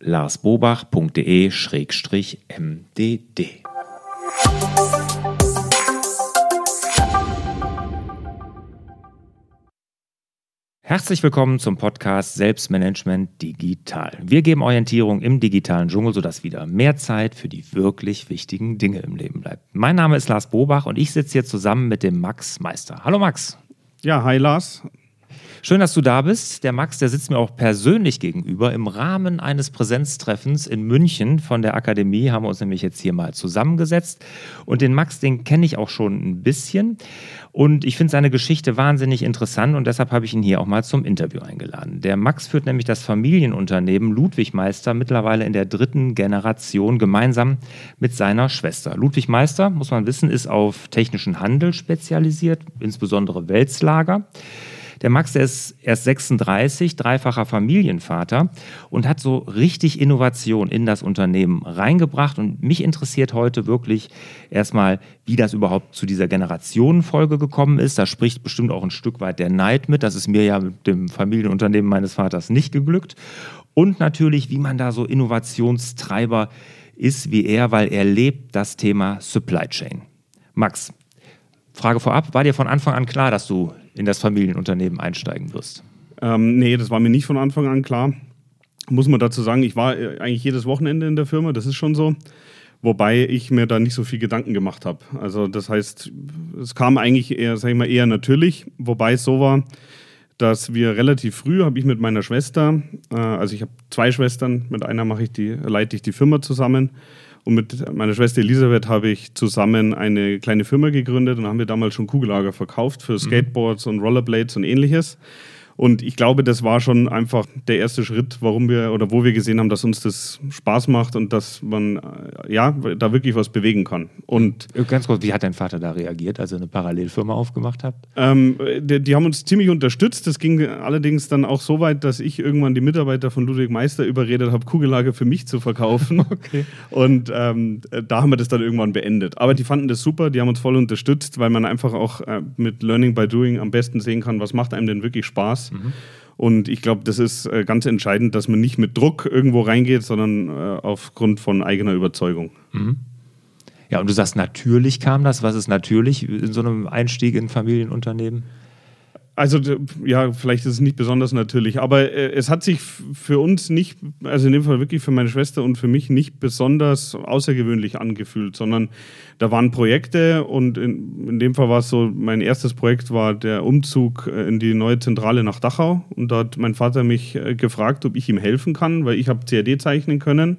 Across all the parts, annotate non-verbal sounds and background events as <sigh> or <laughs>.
larsbobach.de-mdd. Herzlich willkommen zum Podcast Selbstmanagement Digital. Wir geben Orientierung im digitalen Dschungel, sodass wieder mehr Zeit für die wirklich wichtigen Dinge im Leben bleibt. Mein Name ist Lars Bobach und ich sitze hier zusammen mit dem Max Meister. Hallo Max. Ja, hi Lars. Schön, dass du da bist. Der Max, der sitzt mir auch persönlich gegenüber. Im Rahmen eines Präsenztreffens in München von der Akademie haben wir uns nämlich jetzt hier mal zusammengesetzt. Und den Max, den kenne ich auch schon ein bisschen. Und ich finde seine Geschichte wahnsinnig interessant und deshalb habe ich ihn hier auch mal zum Interview eingeladen. Der Max führt nämlich das Familienunternehmen Ludwig Meister mittlerweile in der dritten Generation gemeinsam mit seiner Schwester. Ludwig Meister, muss man wissen, ist auf technischen Handel spezialisiert, insbesondere Welslager. Der Max, der ist erst 36, dreifacher Familienvater und hat so richtig Innovation in das Unternehmen reingebracht. Und mich interessiert heute wirklich erstmal, wie das überhaupt zu dieser Generationenfolge gekommen ist. Da spricht bestimmt auch ein Stück weit der Neid mit. Das ist mir ja mit dem Familienunternehmen meines Vaters nicht geglückt. Und natürlich, wie man da so Innovationstreiber ist wie er, weil er lebt das Thema Supply Chain. Max, Frage vorab, war dir von Anfang an klar, dass du in das Familienunternehmen einsteigen wirst? Ähm, nee, das war mir nicht von Anfang an klar. Muss man dazu sagen, ich war äh, eigentlich jedes Wochenende in der Firma, das ist schon so. Wobei ich mir da nicht so viel Gedanken gemacht habe. Also das heißt, es kam eigentlich eher, sag ich mal, eher natürlich, wobei es so war, dass wir relativ früh habe ich mit meiner Schwester, äh, also ich habe zwei Schwestern, mit einer mache ich die, leite ich die Firma zusammen und mit meiner Schwester Elisabeth habe ich zusammen eine kleine Firma gegründet und haben wir damals schon Kugellager verkauft für mhm. Skateboards und Rollerblades und ähnliches. Und ich glaube, das war schon einfach der erste Schritt, warum wir oder wo wir gesehen haben, dass uns das Spaß macht und dass man äh, ja da wirklich was bewegen kann. Und äh, ganz kurz, wie hat dein Vater da reagiert, als ihr eine Parallelfirma aufgemacht habt? Ähm, die, die, haben uns ziemlich unterstützt. Das ging allerdings dann auch so weit, dass ich irgendwann die Mitarbeiter von Ludwig Meister überredet habe, Kugellager für mich zu verkaufen. <laughs> okay. Und ähm, da haben wir das dann irgendwann beendet. Aber die fanden das super, die haben uns voll unterstützt, weil man einfach auch äh, mit Learning by Doing am besten sehen kann, was macht einem denn wirklich Spaß. Mhm. Und ich glaube, das ist äh, ganz entscheidend, dass man nicht mit Druck irgendwo reingeht, sondern äh, aufgrund von eigener Überzeugung. Mhm. Ja, und du sagst, natürlich kam das. Was ist natürlich in so einem Einstieg in Familienunternehmen? Also ja, vielleicht ist es nicht besonders natürlich, aber äh, es hat sich für uns nicht, also in dem Fall wirklich für meine Schwester und für mich nicht besonders außergewöhnlich angefühlt, sondern da waren Projekte und in, in dem Fall war es so, mein erstes Projekt war der Umzug äh, in die neue Zentrale nach Dachau und da hat mein Vater mich äh, gefragt, ob ich ihm helfen kann, weil ich habe CAD zeichnen können.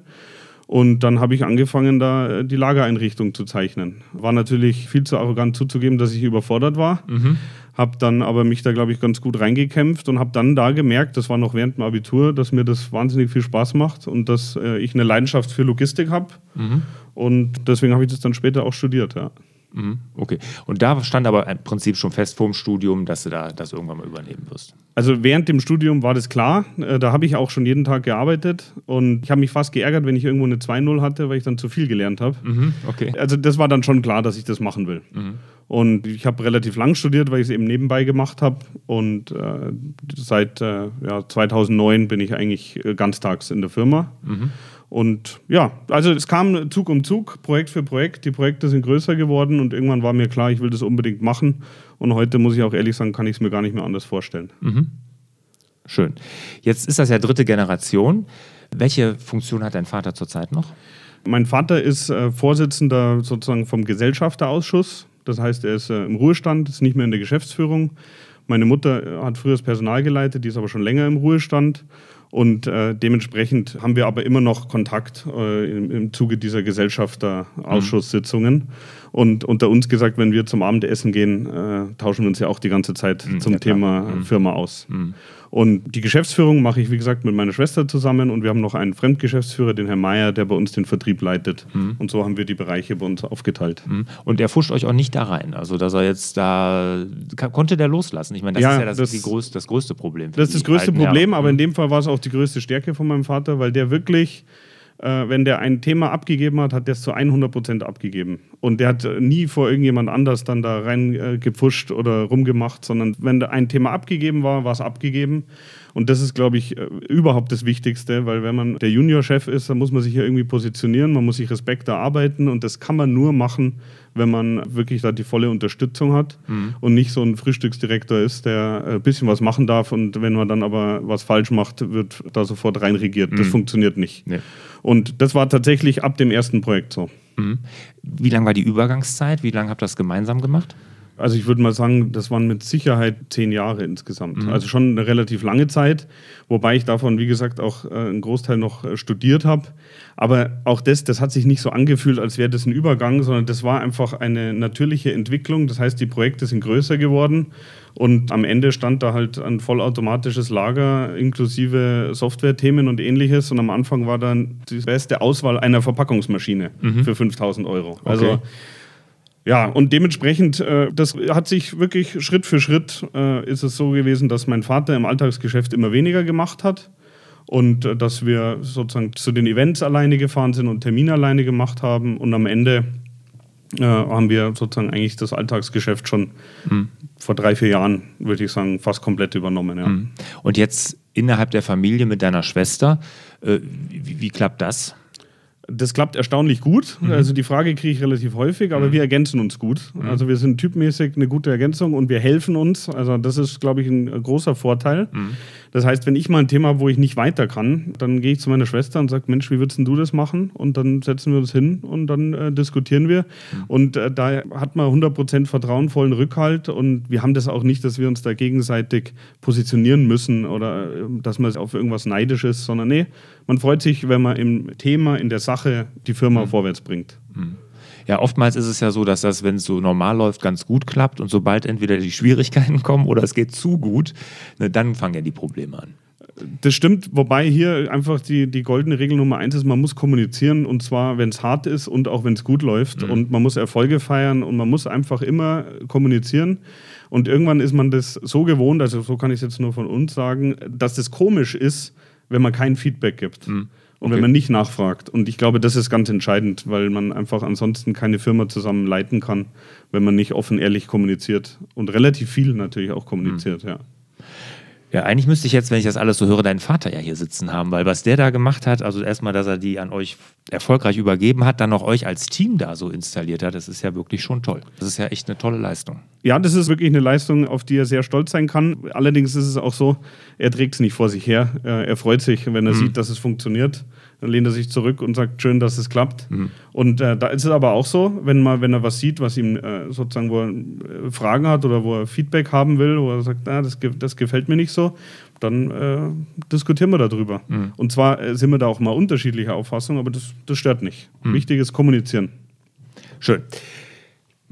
Und dann habe ich angefangen, da äh, die Lagereinrichtung zu zeichnen. War natürlich viel zu arrogant zuzugeben, dass ich überfordert war. Mhm habe dann aber mich da, glaube ich, ganz gut reingekämpft und habe dann da gemerkt, das war noch während dem Abitur, dass mir das wahnsinnig viel Spaß macht und dass äh, ich eine Leidenschaft für Logistik habe. Mhm. Und deswegen habe ich das dann später auch studiert, ja. Mhm. Okay. Und da stand aber im Prinzip schon fest vor dem Studium, dass du da das irgendwann mal übernehmen wirst. Also während dem Studium war das klar. Äh, da habe ich auch schon jeden Tag gearbeitet und ich habe mich fast geärgert, wenn ich irgendwo eine 2-0 hatte, weil ich dann zu viel gelernt habe. Mhm. Okay. Also das war dann schon klar, dass ich das machen will. Mhm. Und ich habe relativ lang studiert, weil ich es eben nebenbei gemacht habe. Und äh, seit äh, ja, 2009 bin ich eigentlich äh, ganztags in der Firma. Mhm. Und ja, also es kam Zug um Zug, Projekt für Projekt. Die Projekte sind größer geworden und irgendwann war mir klar, ich will das unbedingt machen. Und heute muss ich auch ehrlich sagen, kann ich es mir gar nicht mehr anders vorstellen. Mhm. Schön. Jetzt ist das ja dritte Generation. Welche Funktion hat dein Vater zurzeit noch? Mein Vater ist äh, Vorsitzender sozusagen vom Gesellschafterausschuss. Das heißt, er ist äh, im Ruhestand, ist nicht mehr in der Geschäftsführung. Meine Mutter hat früher das Personal geleitet, die ist aber schon länger im Ruhestand. Und äh, dementsprechend haben wir aber immer noch Kontakt äh, im, im, Zuge dieser Gesellschafterausschusssitzungen. Mhm. Und unter uns gesagt, wenn wir zum Abendessen gehen, äh, tauschen wir uns ja auch die ganze Zeit mhm, zum ja, Thema mhm. Firma aus. Mhm. Und die Geschäftsführung mache ich, wie gesagt, mit meiner Schwester zusammen und wir haben noch einen Fremdgeschäftsführer, den Herrn Meier, der bei uns den Vertrieb leitet. Mhm. Und so haben wir die Bereiche bei uns aufgeteilt. Mhm. Und er fuscht euch auch nicht da rein. Also, dass er jetzt da, konnte der loslassen? Ich meine, das ja, ist ja das, das, größte, das größte Problem. Das ist das größte Problem, aber in dem Fall war es auch die größte Stärke von meinem Vater, weil der wirklich äh, wenn der ein Thema abgegeben hat, hat der es zu 100 Prozent abgegeben. Und der hat nie vor irgendjemand anders dann da reingepfuscht äh, oder rumgemacht, sondern wenn ein Thema abgegeben war, war es abgegeben. Und das ist, glaube ich, äh, überhaupt das Wichtigste, weil wenn man der Juniorchef ist, dann muss man sich hier irgendwie positionieren, man muss sich Respekt erarbeiten und das kann man nur machen, wenn man wirklich da die volle Unterstützung hat mhm. und nicht so ein Frühstücksdirektor ist, der ein bisschen was machen darf und wenn man dann aber was falsch macht, wird da sofort reinregiert. Das mhm. funktioniert nicht. Nee. Und das war tatsächlich ab dem ersten Projekt so. Mhm. Wie lang war die Übergangszeit? Wie lange habt ihr das gemeinsam gemacht? Also ich würde mal sagen, das waren mit Sicherheit zehn Jahre insgesamt. Mhm. Also schon eine relativ lange Zeit, wobei ich davon, wie gesagt, auch äh, einen Großteil noch äh, studiert habe. Aber auch das, das hat sich nicht so angefühlt, als wäre das ein Übergang, sondern das war einfach eine natürliche Entwicklung. Das heißt, die Projekte sind größer geworden und am Ende stand da halt ein vollautomatisches Lager inklusive Software-Themen und ähnliches. Und am Anfang war dann die beste Auswahl einer Verpackungsmaschine mhm. für 5000 Euro. Also okay. Ja, und dementsprechend, äh, das hat sich wirklich Schritt für Schritt, äh, ist es so gewesen, dass mein Vater im Alltagsgeschäft immer weniger gemacht hat und äh, dass wir sozusagen zu den Events alleine gefahren sind und Termine alleine gemacht haben und am Ende äh, haben wir sozusagen eigentlich das Alltagsgeschäft schon mhm. vor drei, vier Jahren, würde ich sagen, fast komplett übernommen. Ja. Mhm. Und jetzt innerhalb der Familie mit deiner Schwester, äh, wie, wie klappt das? Das klappt erstaunlich gut. Mhm. Also die Frage kriege ich relativ häufig, aber mhm. wir ergänzen uns gut. Mhm. Also wir sind typmäßig eine gute Ergänzung und wir helfen uns. Also das ist, glaube ich, ein großer Vorteil. Das heißt, wenn ich mal ein Thema habe, wo ich nicht weiter kann, dann gehe ich zu meiner Schwester und sage, Mensch, wie würdest du das machen? Und dann setzen wir uns hin und dann äh, diskutieren wir. Mhm. Und äh, da hat man 100% vertrauenvollen Rückhalt und wir haben das auch nicht, dass wir uns da gegenseitig positionieren müssen oder äh, dass man auf irgendwas neidisch ist, sondern nee, man freut sich, wenn man im Thema, in der Sache die Firma mhm. vorwärts bringt. Mhm. Ja, oftmals ist es ja so, dass das, wenn es so normal läuft, ganz gut klappt und sobald entweder die Schwierigkeiten <laughs> kommen oder es geht zu gut, ne, dann fangen ja die Probleme an. Das stimmt, wobei hier einfach die, die goldene Regel Nummer eins ist, man muss kommunizieren und zwar, wenn es hart ist und auch wenn es gut läuft mhm. und man muss Erfolge feiern und man muss einfach immer kommunizieren. Und irgendwann ist man das so gewohnt, also so kann ich es jetzt nur von uns sagen, dass das komisch ist, wenn man kein Feedback gibt. Mhm und okay. wenn man nicht nachfragt. Und ich glaube, das ist ganz entscheidend, weil man einfach ansonsten keine Firma zusammen leiten kann, wenn man nicht offen, ehrlich kommuniziert und relativ viel natürlich auch kommuniziert, mhm. ja. Ja, eigentlich müsste ich jetzt, wenn ich das alles so höre, deinen Vater ja hier sitzen haben, weil was der da gemacht hat, also erstmal, dass er die an euch erfolgreich übergeben hat, dann noch euch als Team da so installiert hat, das ist ja wirklich schon toll. Das ist ja echt eine tolle Leistung. Ja, das ist wirklich eine Leistung, auf die er sehr stolz sein kann. Allerdings ist es auch so, er trägt es nicht vor sich her. Er freut sich, wenn er mhm. sieht, dass es funktioniert. Dann lehnt er sich zurück und sagt, schön, dass es klappt. Mhm. Und äh, da ist es aber auch so, wenn, mal, wenn er was sieht, was ihm äh, sozusagen, wo er äh, Fragen hat oder wo er Feedback haben will, wo er sagt, ah, das, das gefällt mir nicht so, dann äh, diskutieren wir darüber. Mhm. Und zwar äh, sind wir da auch mal unterschiedlicher Auffassung, aber das, das stört nicht. Mhm. Wichtig ist kommunizieren. Schön.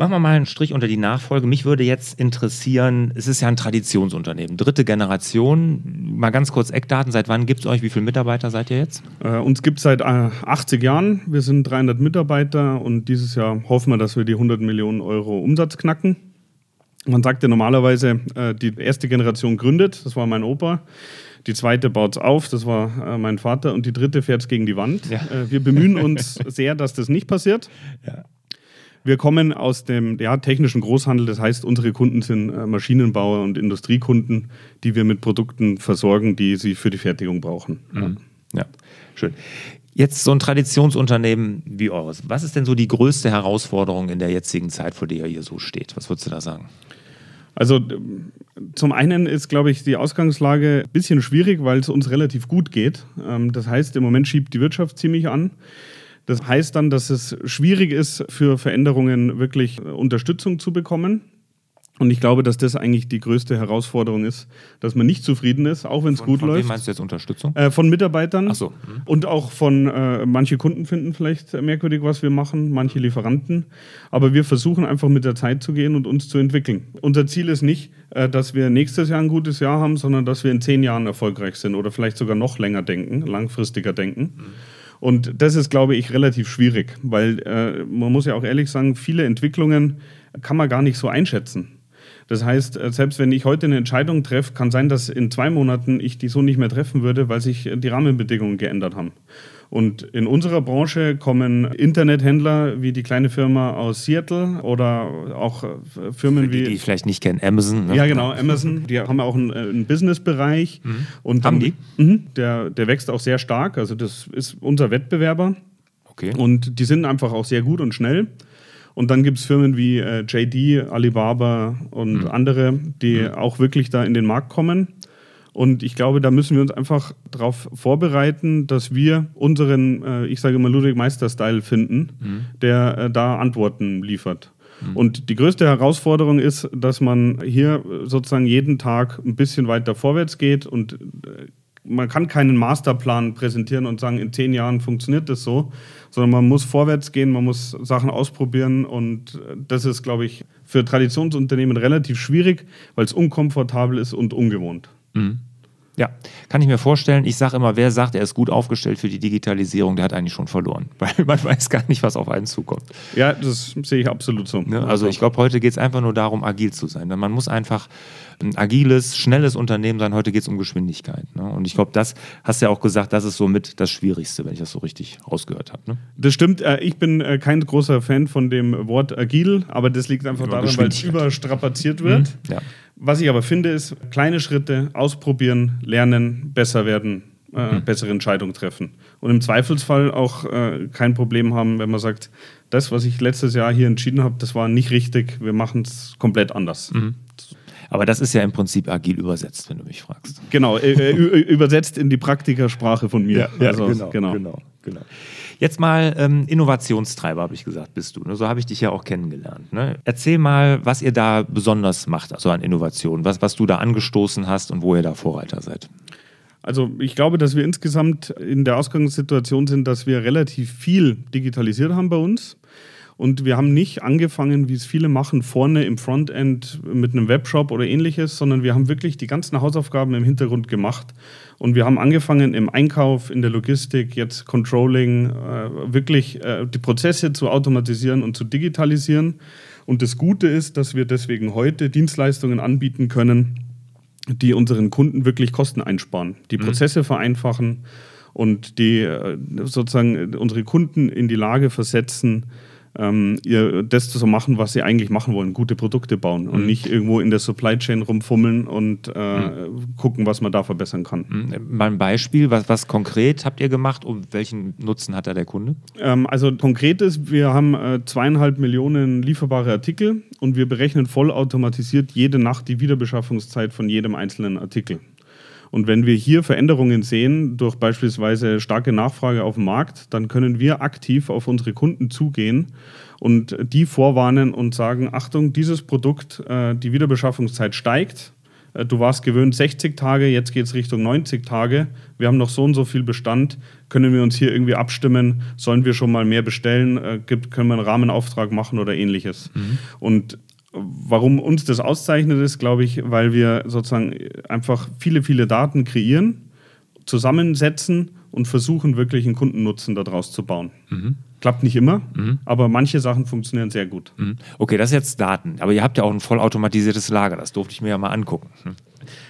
Machen wir mal einen Strich unter die Nachfolge. Mich würde jetzt interessieren, es ist ja ein Traditionsunternehmen, dritte Generation. Mal ganz kurz Eckdaten, seit wann gibt es euch? Wie viele Mitarbeiter seid ihr jetzt? Äh, uns gibt es seit äh, 80 Jahren. Wir sind 300 Mitarbeiter und dieses Jahr hoffen wir, dass wir die 100 Millionen Euro Umsatz knacken. Man sagt ja normalerweise, äh, die erste Generation gründet, das war mein Opa. Die zweite baut es auf, das war äh, mein Vater. Und die dritte fährt es gegen die Wand. Ja. Äh, wir bemühen uns sehr, dass das nicht passiert. Ja. Wir kommen aus dem ja, technischen Großhandel, das heißt, unsere Kunden sind äh, Maschinenbauer und Industriekunden, die wir mit Produkten versorgen, die sie für die Fertigung brauchen. Mhm. Ja, schön. Jetzt so ein Traditionsunternehmen wie eures. Was ist denn so die größte Herausforderung in der jetzigen Zeit, vor der ihr hier so steht? Was würdest du da sagen? Also zum einen ist, glaube ich, die Ausgangslage ein bisschen schwierig, weil es uns relativ gut geht. Ähm, das heißt, im Moment schiebt die Wirtschaft ziemlich an. Das heißt dann, dass es schwierig ist, für Veränderungen wirklich Unterstützung zu bekommen. Und ich glaube, dass das eigentlich die größte Herausforderung ist, dass man nicht zufrieden ist, auch wenn es gut von läuft. Wem meinst du jetzt Unterstützung? Äh, von Mitarbeitern Ach so. Mhm. und auch von äh, manche Kunden finden vielleicht merkwürdig, was wir machen, manche Lieferanten. Aber wir versuchen einfach mit der Zeit zu gehen und uns zu entwickeln. Unser Ziel ist nicht, äh, dass wir nächstes Jahr ein gutes Jahr haben, sondern dass wir in zehn Jahren erfolgreich sind oder vielleicht sogar noch länger denken, langfristiger denken. Mhm. Und das ist, glaube ich, relativ schwierig, weil äh, man muss ja auch ehrlich sagen, viele Entwicklungen kann man gar nicht so einschätzen. Das heißt, äh, selbst wenn ich heute eine Entscheidung treffe, kann sein, dass in zwei Monaten ich die so nicht mehr treffen würde, weil sich äh, die Rahmenbedingungen geändert haben. Und in unserer Branche kommen Internethändler wie die kleine Firma aus Seattle oder auch äh, Firmen Für die, wie die ich vielleicht nicht kennen, Amazon. Ne? ja, genau, Amazon. Die haben auch einen, äh, einen Business-Bereich. Und Haben dann- Mhm, der, der wächst auch sehr stark. Also, das ist unser Wettbewerber. Okay. Und die sind einfach auch sehr gut und schnell. Und dann gibt es Firmen wie äh, JD, Alibaba und andere, die auch wirklich da in den Markt kommen. Und ich glaube, da müssen wir uns einfach darauf vorbereiten, dass wir unseren, äh, ich sage immer Ludwig Meister-Style finden, der äh, da Antworten liefert. Und die größte Herausforderung ist, dass man hier sozusagen jeden Tag ein bisschen weiter vorwärts geht und äh, man kann keinen Masterplan präsentieren und sagen, in zehn Jahren funktioniert das so, sondern man muss vorwärts gehen, man muss Sachen ausprobieren und äh, das ist, glaube ich, für Traditionsunternehmen relativ schwierig, weil es unkomfortabel ist und ungewohnt. Ja, kann ich mir vorstellen. Ich sage immer, wer sagt, er ist gut aufgestellt für die Digitalisierung, der hat eigentlich schon verloren. <laughs> Weil man weiß gar nicht, was auf einen zukommt. Ja, das sehe ich absolut so. Ne? Also ich glaube, heute geht es einfach nur darum, agil zu sein. Man muss einfach ein agiles, schnelles Unternehmen sein. Heute geht es um Geschwindigkeit. Ne? Und ich glaube, das hast du ja auch gesagt, das ist somit das Schwierigste, wenn ich das so richtig rausgehört habe. Ne? Das stimmt. Äh, Ich bin äh, kein großer Fan von dem Wort agil, aber das liegt einfach Über daran, weil es überstrapaziert wird. Ja. Was ich aber finde, ist kleine Schritte ausprobieren, lernen, besser werden, äh, bessere Entscheidungen treffen. Und im Zweifelsfall auch äh, kein Problem haben, wenn man sagt, das, was ich letztes Jahr hier entschieden habe, das war nicht richtig, wir machen es komplett anders. Aber das ist ja im Prinzip agil übersetzt, wenn du mich fragst. Genau, äh, äh, übersetzt in die Praktikersprache von mir. Also, genau. genau. Jetzt mal ähm, Innovationstreiber, habe ich gesagt, bist du. Ne? So habe ich dich ja auch kennengelernt. Ne? Erzähl mal, was ihr da besonders macht, also an Innovationen, was, was du da angestoßen hast und wo ihr da Vorreiter seid. Also ich glaube, dass wir insgesamt in der Ausgangssituation sind, dass wir relativ viel digitalisiert haben bei uns. Und wir haben nicht angefangen, wie es viele machen, vorne im Frontend mit einem Webshop oder ähnliches, sondern wir haben wirklich die ganzen Hausaufgaben im Hintergrund gemacht. Und wir haben angefangen im Einkauf, in der Logistik, jetzt Controlling, äh, wirklich äh, die Prozesse zu automatisieren und zu digitalisieren. Und das Gute ist, dass wir deswegen heute Dienstleistungen anbieten können, die unseren Kunden wirklich Kosten einsparen, die Prozesse vereinfachen und die äh, sozusagen unsere Kunden in die Lage versetzen, ähm, ihr das zu machen, was sie eigentlich machen wollen, gute Produkte bauen und nicht irgendwo in der Supply Chain rumfummeln und äh, gucken, was man da verbessern kann. Hm, Mal ein Beispiel, was, was konkret habt ihr gemacht und welchen Nutzen hat da der Kunde? Ähm, also konkret ist, wir haben äh, zweieinhalb Millionen lieferbare Artikel und wir berechnen vollautomatisiert jede Nacht die Wiederbeschaffungszeit von jedem einzelnen Artikel. Und wenn wir hier Veränderungen sehen, durch beispielsweise starke Nachfrage auf dem Markt, dann können wir aktiv auf unsere Kunden zugehen und die vorwarnen und sagen, Achtung, dieses Produkt, äh, die Wiederbeschaffungszeit steigt. Äh, Du warst gewöhnt 60 Tage, jetzt geht es Richtung 90 Tage. Wir haben noch so und so viel Bestand. Können wir uns hier irgendwie abstimmen? Sollen wir schon mal mehr bestellen? Äh, können wir einen Rahmenauftrag machen oder ähnliches? Und warum uns das auszeichnet, ist, glaube ich, weil wir sozusagen einfach viele, viele Daten kreieren, zusammensetzen und versuchen, wirklich einen Kundennutzen daraus zu bauen. Klappt nicht immer, aber manche Sachen funktionieren sehr gut. Hm. Okay, das ist jetzt Daten, aber ihr habt ja auch ein vollautomatisiertes Lager, das durfte ich mir ja mal angucken. Hm.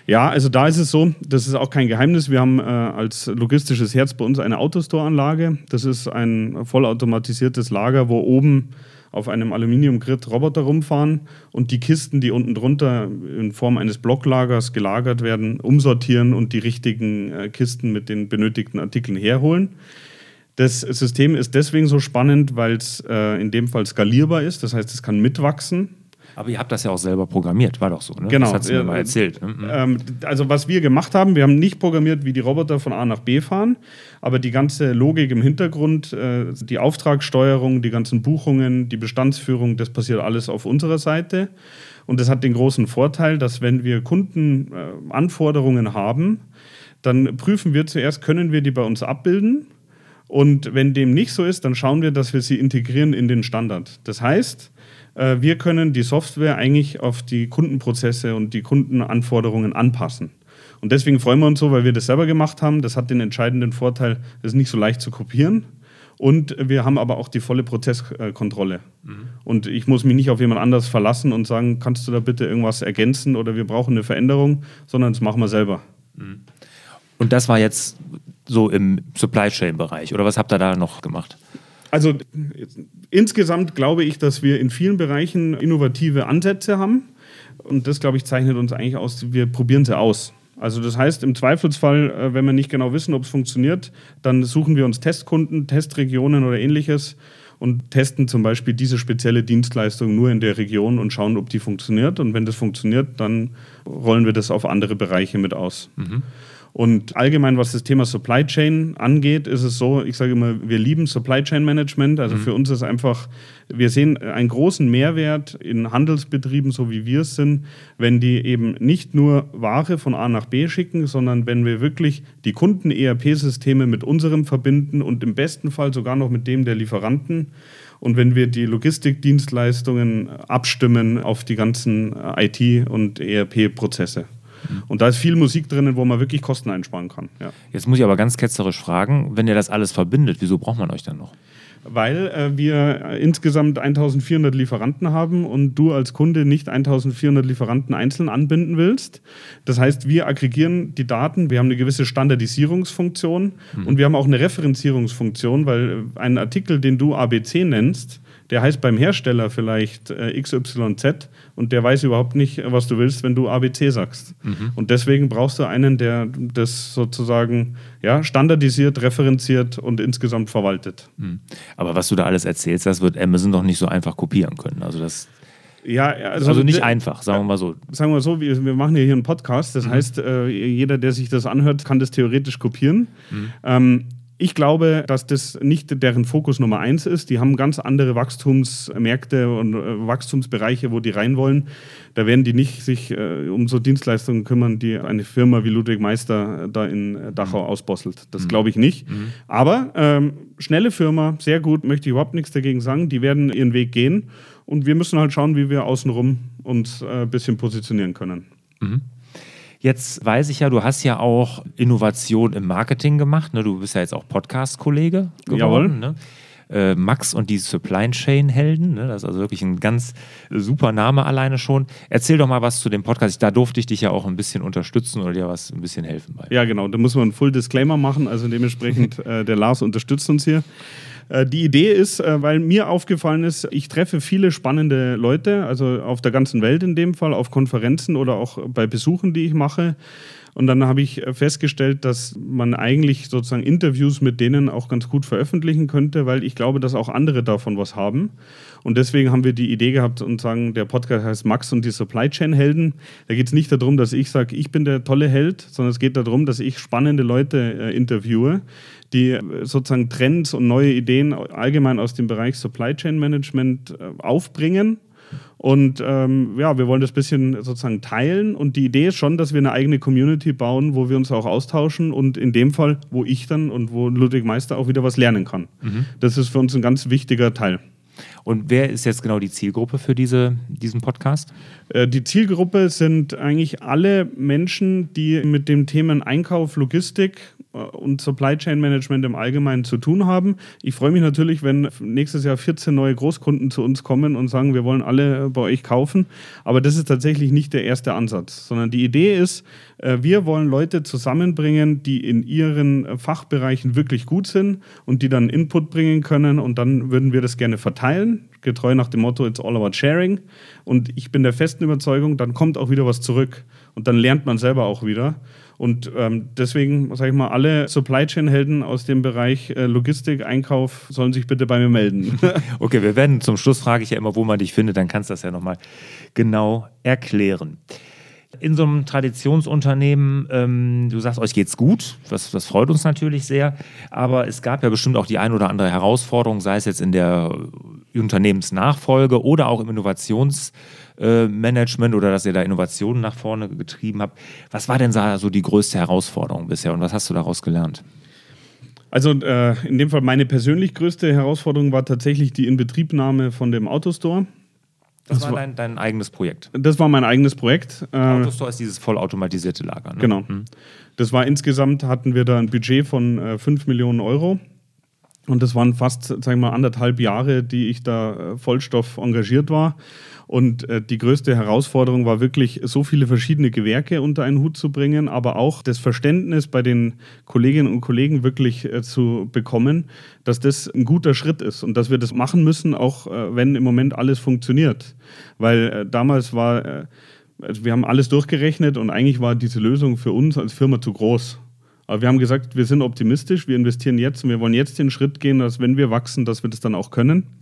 Ja, also da ist es so, das ist auch kein Geheimnis. Wir haben äh, als logistisches Herz bei uns eine Autostore-Anlage. Das ist ein vollautomatisiertes Lager, wo oben auf einem Aluminiumgrid Roboter rumfahren und die Kisten, die unten drunter in Form eines Blocklagers gelagert werden, umsortieren und die richtigen äh, Kisten mit den benötigten Artikeln herholen. Das System ist deswegen so spannend, weil es äh, in dem Fall skalierbar ist. Das heißt, es kann mitwachsen. Aber ihr habt das ja auch selber programmiert, war doch so, ne? Genau. Das hat mir Ja, mal äh, erzählt. Ne? Hm. Ähm, also was wir gemacht haben, wir haben nicht programmiert, wie die Roboter von A nach B fahren, aber die ganze Logik im Hintergrund, äh, die Auftragssteuerung, die ganzen Buchungen, die Bestandsführung, das passiert alles auf unserer Seite. Und das hat den großen Vorteil, dass wenn wir Kundenanforderungen äh, haben, dann prüfen wir zuerst, können wir die bei uns abbilden? Und wenn dem nicht so ist, dann schauen wir, dass wir sie integrieren in den Standard. Das heißt, äh, wir können die Software eigentlich auf die Kundenprozesse und die Kundenanforderungen anpassen. Und deswegen freuen wir uns so, weil wir das selber gemacht haben. Das hat den entscheidenden Vorteil, das ist nicht so leicht zu kopieren. Und wir haben aber auch die volle Prozesskontrolle. Mhm. Und ich muss mich nicht auf jemand anders verlassen und sagen, kannst du da bitte irgendwas ergänzen oder wir brauchen eine Veränderung, sondern das machen wir selber. Mhm. Und das war jetzt so im Supply Chain Bereich oder was habt ihr da noch gemacht? Also insgesamt glaube ich, dass wir in vielen Bereichen innovative Ansätze haben. Und das, glaube ich, zeichnet uns eigentlich aus, wir probieren sie aus. Also das heißt, im Zweifelsfall, äh, wenn wir nicht genau wissen, ob es funktioniert, dann suchen wir uns Testkunden, Testregionen oder ähnliches und testen zum Beispiel diese spezielle Dienstleistung nur in der Region und schauen, ob die funktioniert. Und wenn das funktioniert, dann rollen wir das auf andere Bereiche mit aus. Mhm. Und allgemein, was das Thema Supply Chain angeht, ist es so, ich sage immer, wir lieben Supply Chain Management. Also mhm. für uns ist einfach, wir sehen einen großen Mehrwert in Handelsbetrieben, so wie wir es sind, wenn die eben nicht nur Ware von A nach B schicken, sondern wenn wir wirklich die Kunden-ERP-Systeme mit unserem verbinden und im besten Fall sogar noch mit dem der Lieferanten. Und wenn wir die Logistikdienstleistungen abstimmen auf die ganzen IT- und ERP-Prozesse. Und da ist viel Musik drinnen, wo man wirklich Kosten einsparen kann. Ja. Jetzt muss ich aber ganz ketzerisch fragen, wenn ihr das alles verbindet, wieso braucht man euch dann noch? Weil äh, wir insgesamt 1400 Lieferanten haben und du als Kunde nicht 1400 Lieferanten einzeln anbinden willst. Das heißt, wir aggregieren die Daten, wir haben eine gewisse Standardisierungsfunktion mhm. und wir haben auch eine Referenzierungsfunktion, weil äh, ein Artikel, den du ABC nennst, der heißt beim Hersteller vielleicht äh, XYZ und der weiß überhaupt nicht, was du willst, wenn du ABC sagst. Mhm. Und deswegen brauchst du einen, der das sozusagen ja, standardisiert, referenziert und insgesamt verwaltet. Mhm. Aber was du da alles erzählst, das wird Amazon doch nicht so einfach kopieren können. Also das ja, also, also nicht einfach, sagen wir mal so. Sagen wir so, wir, wir machen ja hier einen Podcast. Das mhm. heißt, äh, jeder, der sich das anhört, kann das theoretisch kopieren. Mhm. Ähm, ich glaube, dass das nicht deren Fokus Nummer eins ist. Die haben ganz andere Wachstumsmärkte und äh, Wachstumsbereiche, wo die rein wollen. Da werden die nicht sich äh, um so Dienstleistungen kümmern, die eine Firma wie Ludwig Meister da in Dachau mhm. ausbosselt. Das mhm. glaube ich nicht. Mhm. Aber ähm, schnelle Firma, sehr gut, möchte ich überhaupt nichts dagegen sagen. Die werden ihren Weg gehen und wir müssen halt schauen, wie wir außenrum uns äh, ein bisschen positionieren können. Mhm. Jetzt weiß ich ja, du hast ja auch Innovation im Marketing gemacht. Ne? Du bist ja jetzt auch Podcast-Kollege geworden. Ne? Äh, Max und die Supply Chain Helden. Ne? Das ist also wirklich ein ganz super Name alleine schon. Erzähl doch mal was zu dem Podcast. Da durfte ich dich ja auch ein bisschen unterstützen oder dir was ein bisschen helfen bei. Ja, genau. Da muss man einen Full Disclaimer machen. Also dementsprechend, <laughs> äh, der Lars unterstützt uns hier. Äh, die Idee ist, äh, weil mir aufgefallen ist, ich treffe viele spannende Leute, also auf der ganzen Welt in dem Fall, auf Konferenzen oder auch bei Besuchen, die ich mache. Und dann habe ich festgestellt, dass man eigentlich sozusagen Interviews mit denen auch ganz gut veröffentlichen könnte, weil ich glaube, dass auch andere davon was haben. Und deswegen haben wir die Idee gehabt und sagen, der Podcast heißt Max und die Supply Chain Helden. Da geht es nicht darum, dass ich sage, ich bin der tolle Held, sondern es geht darum, dass ich spannende Leute äh, interviewe, die sozusagen Trends und neue Ideen allgemein aus dem Bereich Supply Chain Management äh, aufbringen. Und ähm, ja, wir wollen das ein bisschen sozusagen teilen. Und die Idee ist schon, dass wir eine eigene Community bauen, wo wir uns auch austauschen und in dem Fall, wo ich dann und wo Ludwig Meister auch wieder was lernen kann. Mhm. Das ist für uns ein ganz wichtiger Teil. Und wer ist jetzt genau die Zielgruppe für diese, diesen Podcast? Äh, die Zielgruppe sind eigentlich alle Menschen, die mit dem Themen Einkauf, Logistik und Supply Chain Management im Allgemeinen zu tun haben. Ich freue mich natürlich, wenn nächstes Jahr 14 neue Großkunden zu uns kommen und sagen, wir wollen alle bei euch kaufen. Aber das ist tatsächlich nicht der erste Ansatz, sondern die Idee ist, äh, wir wollen Leute zusammenbringen, die in ihren Fachbereichen wirklich gut sind und die dann Input bringen können und dann würden wir das gerne verteilen, getreu nach dem Motto It's all about sharing. Und ich bin der festen Überzeugung, dann kommt auch wieder was zurück und dann lernt man selber auch wieder. Und ähm, deswegen sage ich mal, alle Supply Chain Helden aus dem Bereich äh, Logistik, Einkauf sollen sich bitte bei mir melden. <laughs> okay, wir werden zum Schluss frage ich ja immer, wo man dich findet, dann kannst du das ja nochmal genau erklären. In so einem Traditionsunternehmen, ähm, du sagst, euch geht's gut, das, das freut uns natürlich sehr, aber es gab ja bestimmt auch die ein oder andere Herausforderung, sei es jetzt in der Unternehmensnachfolge oder auch im Innovationsmanagement oder dass ihr da Innovationen nach vorne getrieben habt. Was war denn so die größte Herausforderung bisher und was hast du daraus gelernt? Also äh, in dem Fall meine persönlich größte Herausforderung war tatsächlich die Inbetriebnahme von dem Autostore. Das, das war dein, dein, eigenes Projekt. Das war mein eigenes Projekt. Äh, Autostore ist dieses vollautomatisierte Lager. Ne? Genau. Mhm. Das war insgesamt hatten wir da ein Budget von äh, 5 Millionen Euro. Und das waren fast, sagen wir mal, anderthalb Jahre, die ich da äh, Vollstoff engagiert war. Und äh, die größte Herausforderung war wirklich, so viele verschiedene Gewerke unter einen Hut zu bringen, aber auch das Verständnis bei den Kolleginnen und Kollegen wirklich äh, zu bekommen, dass das ein guter Schritt ist und dass wir das machen müssen, auch äh, wenn im Moment alles funktioniert. Weil äh, damals war, äh, also wir haben alles durchgerechnet und eigentlich war diese Lösung für uns als Firma zu groß. Aber wir haben gesagt, wir sind optimistisch, wir investieren jetzt und wir wollen jetzt den Schritt gehen, dass wenn wir wachsen, dass wir das dann auch können.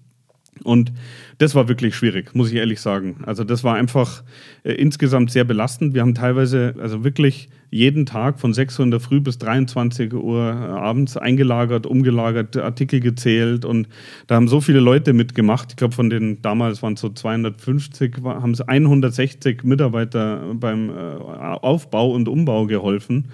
Und das war wirklich schwierig, muss ich ehrlich sagen. Also das war einfach äh, insgesamt sehr belastend. Wir haben teilweise, also wirklich jeden Tag von 6 Uhr in der Früh bis 23 Uhr äh, abends eingelagert, umgelagert, Artikel gezählt und da haben so viele Leute mitgemacht. Ich glaube, von den damals waren es so 250, haben es 160 Mitarbeiter beim äh, Aufbau und Umbau geholfen.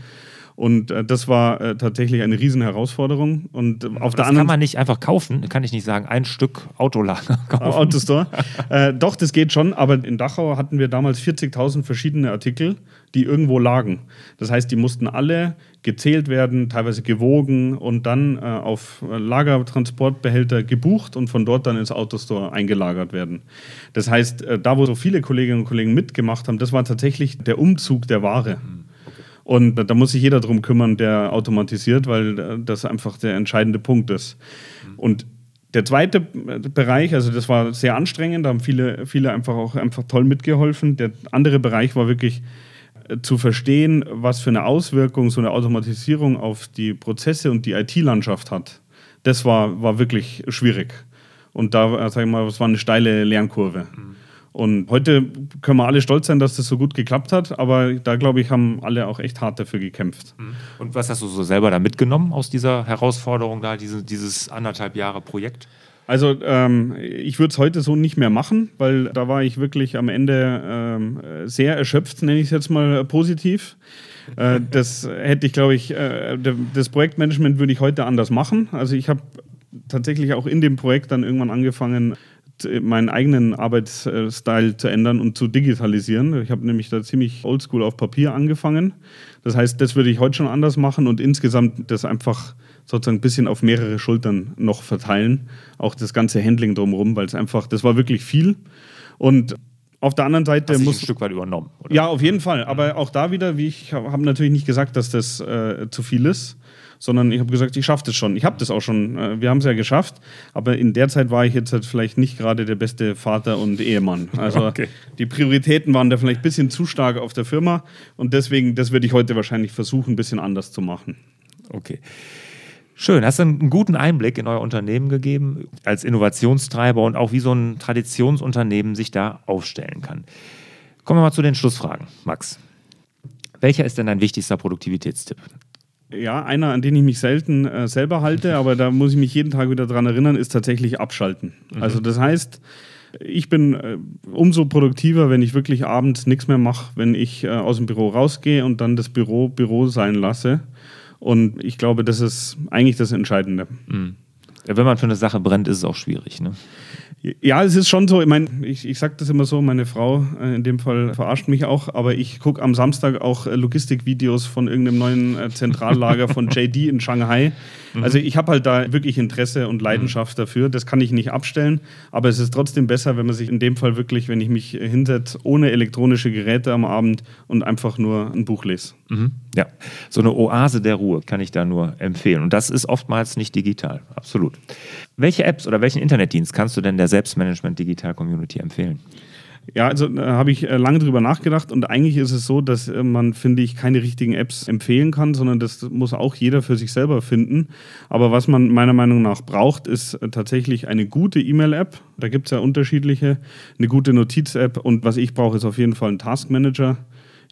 Und äh, das war äh, tatsächlich eine riesen Herausforderung. Und äh, auf der anderen kann man nicht einfach kaufen, kann ich nicht sagen, ein Stück Autolager <laughs> kaufen. Autostore. äh, doch, das geht schon, aber in Dachau hatten wir damals 40.000 verschiedene Artikel, die irgendwo lagen. Das heißt, die mussten alle gezählt werden, teilweise gewogen und dann äh, auf Lagertransportbehälter gebucht und von dort dann ins Autostore eingelagert werden. Das heißt, äh, da wo so viele Kolleginnen und Kollegen mitgemacht haben, das war tatsächlich der Umzug der Ware. Mhm. Und da muss sich jeder drum kümmern, der automatisiert, weil das einfach der entscheidende Punkt ist. Und der zweite Bereich, also das war sehr anstrengend, da haben viele, viele einfach auch einfach toll mitgeholfen. Der andere Bereich war wirklich äh, zu verstehen, was für eine Auswirkung so eine Automatisierung auf die Prozesse und die IT-Landschaft hat. Das war, war wirklich schwierig. Und da, sag ich mal, das war eine steile Lernkurve. Mhm. Und heute können wir alle stolz sein, dass das so gut geklappt hat, aber da glaube ich, haben alle auch echt hart dafür gekämpft. Mhm. Und was hast du so selber da mitgenommen aus dieser Herausforderung, da diese, dieses anderthalb Jahre Projekt? Also ähm, ich würde es heute so nicht mehr machen, weil da war ich wirklich am Ende ähm, sehr erschöpft, nenne ich es jetzt mal positiv. Äh, <laughs> das hätte ich, glaube ich, äh, das Projektmanagement würde ich heute anders machen. Also ich habe tatsächlich auch in dem Projekt dann irgendwann angefangen, meinen eigenen Arbeitsstil zu ändern und zu digitalisieren. Ich habe nämlich da ziemlich oldschool auf Papier angefangen. Das heißt, das würde ich heute schon anders machen und insgesamt das einfach sozusagen ein bisschen auf mehrere Schultern noch verteilen. Auch das ganze Handling drumherum, weil es einfach, das war wirklich viel. Und auf der anderen Seite Hast muss. ein Stück weit übernommen. Oder? Ja, auf jeden Fall. Aber auch da wieder, wie ich habe natürlich nicht gesagt, dass das äh, zu viel ist sondern ich habe gesagt, ich schaffe das schon. Ich habe das auch schon. Äh, wir haben es ja geschafft, aber in der Zeit war ich jetzt halt vielleicht nicht gerade der beste Vater und Ehemann. <laughs> Also okay. die Prioritäten waren da vielleicht ein bisschen zu stark auf der Firma und deswegen, das würde ich heute wahrscheinlich versuchen, ein bisschen anders zu machen. Okay. Schön, hast du einen guten Einblick in euer Unternehmen gegeben, als Innovationstreiber und auch wie so ein Traditionsunternehmen sich da aufstellen kann. Kommen wir mal zu den Schlussfragen. Max, welcher ist denn dein wichtigster Produktivitätstipp? Ja, einer, an den ich mich selten äh, selber halte, <laughs> aber da muss ich mich jeden Tag wieder dran erinnern, ist tatsächlich abschalten. Mhm. Also das heißt, ich bin äh, umso produktiver, wenn ich wirklich abends nichts mehr mache, wenn ich äh, aus dem Büro rausgehe und dann das Büro Büro sein lasse. Und ich glaube, das ist eigentlich das Entscheidende. Mhm. Ja, wenn man für eine Sache brennt, ist es auch schwierig. Ne? Ja, es ist schon so. Ich meine, ich, ich sage das immer so, meine Frau äh, in dem Fall verarscht mich auch, aber ich gucke am Samstag auch äh, Logistikvideos von irgendeinem neuen äh, Zentrallager von <laughs> JD in Shanghai. Mhm. Also ich habe halt da wirklich Interesse und Leidenschaft mhm. dafür. Das kann ich nicht abstellen, aber es ist trotzdem besser, wenn man sich in dem Fall wirklich, wenn ich mich hinsetze, ohne elektronische Geräte am Abend und einfach nur ein Buch lese. Mhm. Ja, so eine Oase der Ruhe kann ich da nur empfehlen. Und das ist oftmals nicht digital, absolut. Welche Apps oder welchen Internetdienst kannst du denn der Selbstmanagement Digital Community empfehlen? Ja, also da habe ich äh, lange drüber nachgedacht und eigentlich ist es so, dass äh, man, finde ich, keine richtigen Apps empfehlen kann, sondern das muss auch jeder für sich selber finden. Aber was man meiner Meinung nach braucht, ist äh, tatsächlich eine gute E-Mail-App. Da gibt es ja unterschiedliche, eine gute Notiz-App und was ich brauche, ist auf jeden Fall ein Task Manager.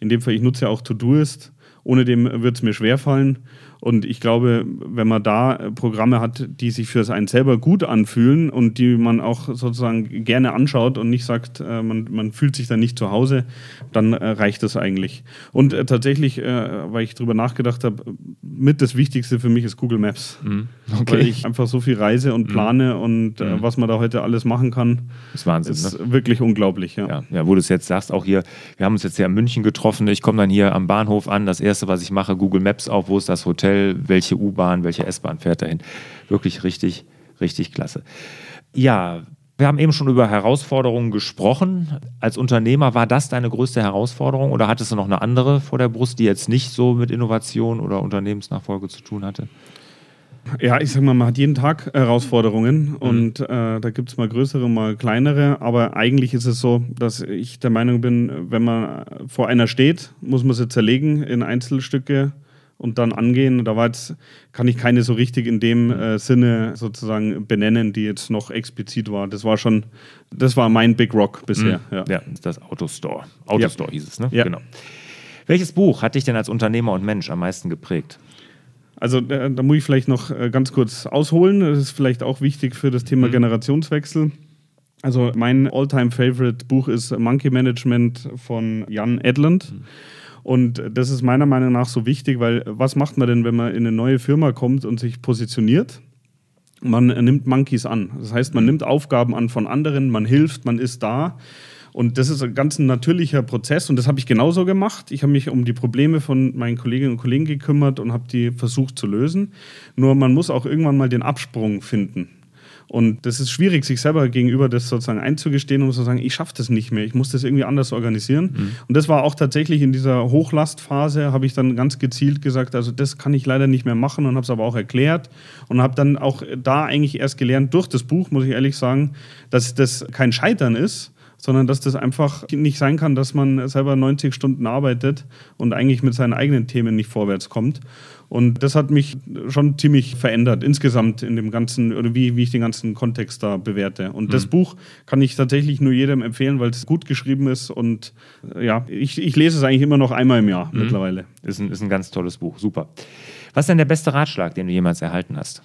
In dem Fall, ich nutze ja auch Todoist Ohne dem wird es mir schwerfallen. Und ich glaube, wenn man da Programme hat, die sich für einen selber gut anfühlen und die man auch sozusagen gerne anschaut und nicht sagt, äh, man, man fühlt sich da nicht zu Hause, dann äh, reicht das eigentlich. Und äh, tatsächlich, weil ich darüber nachgedacht habe, mit das Wichtigste für mich ist Google Maps. Mhm. Okay. Weil ich einfach so viel reise und mhm. plane und mhm. was man da heute alles machen kann, ist Wahnsinn. Ist ne? wirklich unglaublich. Ja. Ja, ja, wo du es jetzt sagst, auch hier, wir haben uns jetzt ja in München getroffen. Ich komme dann hier am Bahnhof an. Das erste, was ich mache, Google Maps auf, wo ist das Hotel? Hotel, welche U-Bahn, welche S-Bahn fährt dahin. Wirklich richtig, richtig klasse. Ja, wir haben eben schon über Herausforderungen gesprochen. Als Unternehmer war das deine größte Herausforderung oder hattest du noch eine andere vor der Brust, die jetzt nicht so mit Innovation oder Unternehmensnachfolge zu tun hatte? Ja, ich sag mal, man hat jeden Tag Herausforderungen mhm. und äh, da gibt es mal größere, mal kleinere, aber eigentlich ist es so, dass ich der Meinung bin, wenn man vor einer steht, muss man sie zerlegen in Einzelstücke und dann angehen. Da war jetzt, kann ich keine so richtig in dem äh, Sinne sozusagen benennen, die jetzt noch explizit war. Das war schon, das war mein Big Rock bisher. Mhm. Ja. ja, das Autostore. Autostore ja. hieß es, ne? Ja. Genau. Welches Buch hat dich denn als Unternehmer und Mensch am meisten geprägt? Also da, da muss ich vielleicht noch äh, ganz kurz ausholen. Das ist vielleicht auch wichtig für das Thema mhm. Generationswechsel. Also mein All-Time-Favorite-Buch ist Monkey Management von Jan Edland. Mhm. Und das ist meiner Meinung nach so wichtig, weil was macht man denn, wenn man in eine neue Firma kommt und sich positioniert? Man nimmt Monkeys an. Das heißt, man nimmt Aufgaben an von anderen, man hilft, man ist da. Und das ist ein ganz natürlicher Prozess und das habe ich genauso gemacht. Ich habe mich um die Probleme von meinen Kolleginnen und Kollegen gekümmert und habe die versucht zu lösen. Nur man muss auch irgendwann mal den Absprung finden. Und das ist schwierig, sich selber gegenüber das sozusagen einzugestehen und zu sagen, ich schaffe das nicht mehr, ich muss das irgendwie anders organisieren. Mhm. Und das war auch tatsächlich in dieser Hochlastphase, habe ich dann ganz gezielt gesagt, also das kann ich leider nicht mehr machen und habe es aber auch erklärt und habe dann auch da eigentlich erst gelernt, durch das Buch, muss ich ehrlich sagen, dass das kein Scheitern ist, sondern dass das einfach nicht sein kann, dass man selber 90 Stunden arbeitet und eigentlich mit seinen eigenen Themen nicht vorwärts kommt. Und das hat mich schon ziemlich verändert insgesamt in dem ganzen, oder wie, wie ich den ganzen Kontext da bewerte. Und mhm. das Buch kann ich tatsächlich nur jedem empfehlen, weil es gut geschrieben ist und äh, ja, ich, ich lese es eigentlich immer noch einmal im Jahr mhm. mittlerweile. Ist ein, ist ein ganz tolles Buch, super. Was ist denn der beste Ratschlag, den du jemals erhalten hast?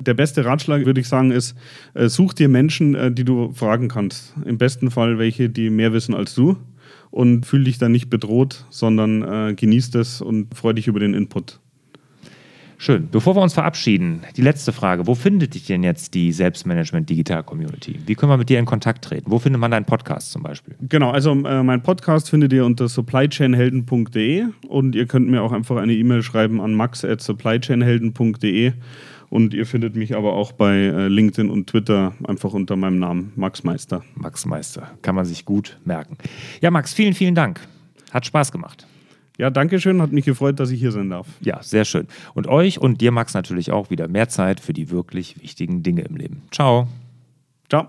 Der beste Ratschlag, würde ich sagen, ist, äh, such dir Menschen, äh, die du fragen kannst. Im besten Fall welche, die mehr wissen als du. Und fühl dich dann nicht bedroht, sondern äh, genieß das und freu dich über den Input. Schön. Bevor wir uns verabschieden, die letzte Frage. Wo findet dich denn jetzt die Selbstmanagement Digital Community? Wie können wir mit dir in Kontakt treten? Wo findet man deinen Podcast zum Beispiel? Genau, also äh, mein Podcast findet ihr unter supplychainhelden.de und ihr könnt mir auch einfach eine E-Mail schreiben an max at supplychainhelden.de und ihr findet mich aber auch bei äh, LinkedIn und Twitter einfach unter meinem Namen Max Meister. Max Meister, kann man sich gut merken. Ja, Max, vielen, vielen Dank. Hat Spaß gemacht. Ja, danke schön. Hat mich gefreut, dass ich hier sein darf. Ja, sehr schön. Und euch und dir, Max, natürlich auch wieder mehr Zeit für die wirklich wichtigen Dinge im Leben. Ciao. Ciao.